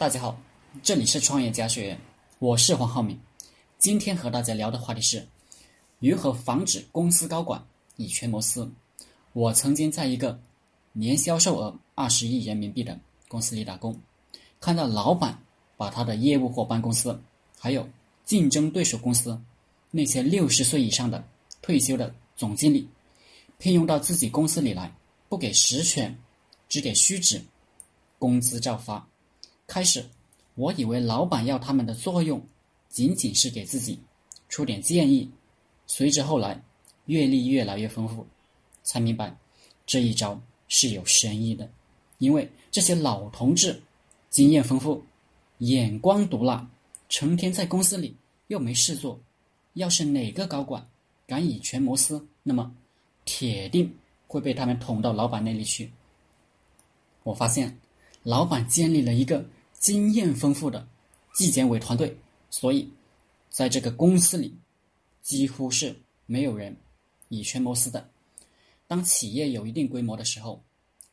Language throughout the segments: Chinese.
大家好，这里是创业家学院，我是黄浩明。今天和大家聊的话题是如何防止公司高管以权谋私。我曾经在一个年销售额二十亿人民币的公司里打工，看到老板把他的业务伙伴公司，还有竞争对手公司那些六十岁以上的退休的总经理，聘用到自己公司里来，不给实权，只给虚职，工资照发。开始，我以为老板要他们的作用，仅仅是给自己出点建议。随着后来阅历越来越丰富，才明白这一招是有深意的。因为这些老同志经验丰富，眼光毒辣，成天在公司里又没事做。要是哪个高管敢以权谋私，那么铁定会被他们捅到老板那里去。我发现，老板建立了一个。经验丰富的纪检委团队，所以在这个公司里，几乎是没有人以权谋私的。当企业有一定规模的时候，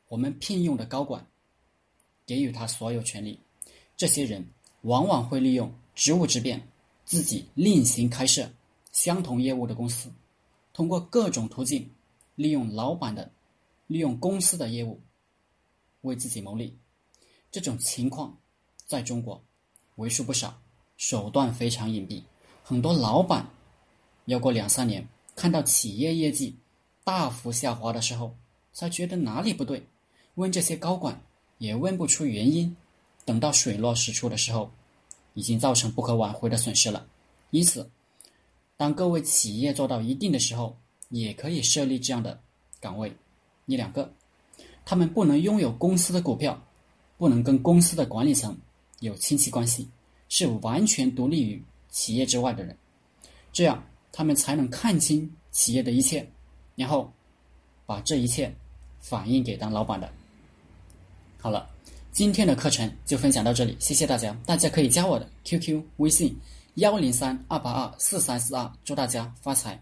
我们聘用的高管给予他所有权利，这些人往往会利用职务之便，自己另行开设相同业务的公司，通过各种途径利用老板的、利用公司的业务为自己谋利。这种情况。在中国，为数不少，手段非常隐蔽。很多老板要过两三年，看到企业业绩大幅下滑的时候，才觉得哪里不对，问这些高管也问不出原因。等到水落石出的时候，已经造成不可挽回的损失了。因此，当各位企业做到一定的时候，也可以设立这样的岗位，一两个，他们不能拥有公司的股票，不能跟公司的管理层。有亲戚关系，是完全独立于企业之外的人，这样他们才能看清企业的一切，然后把这一切反映给当老板的。好了，今天的课程就分享到这里，谢谢大家。大家可以加我的 QQ 微信幺零三二八二四三四二，祝大家发财。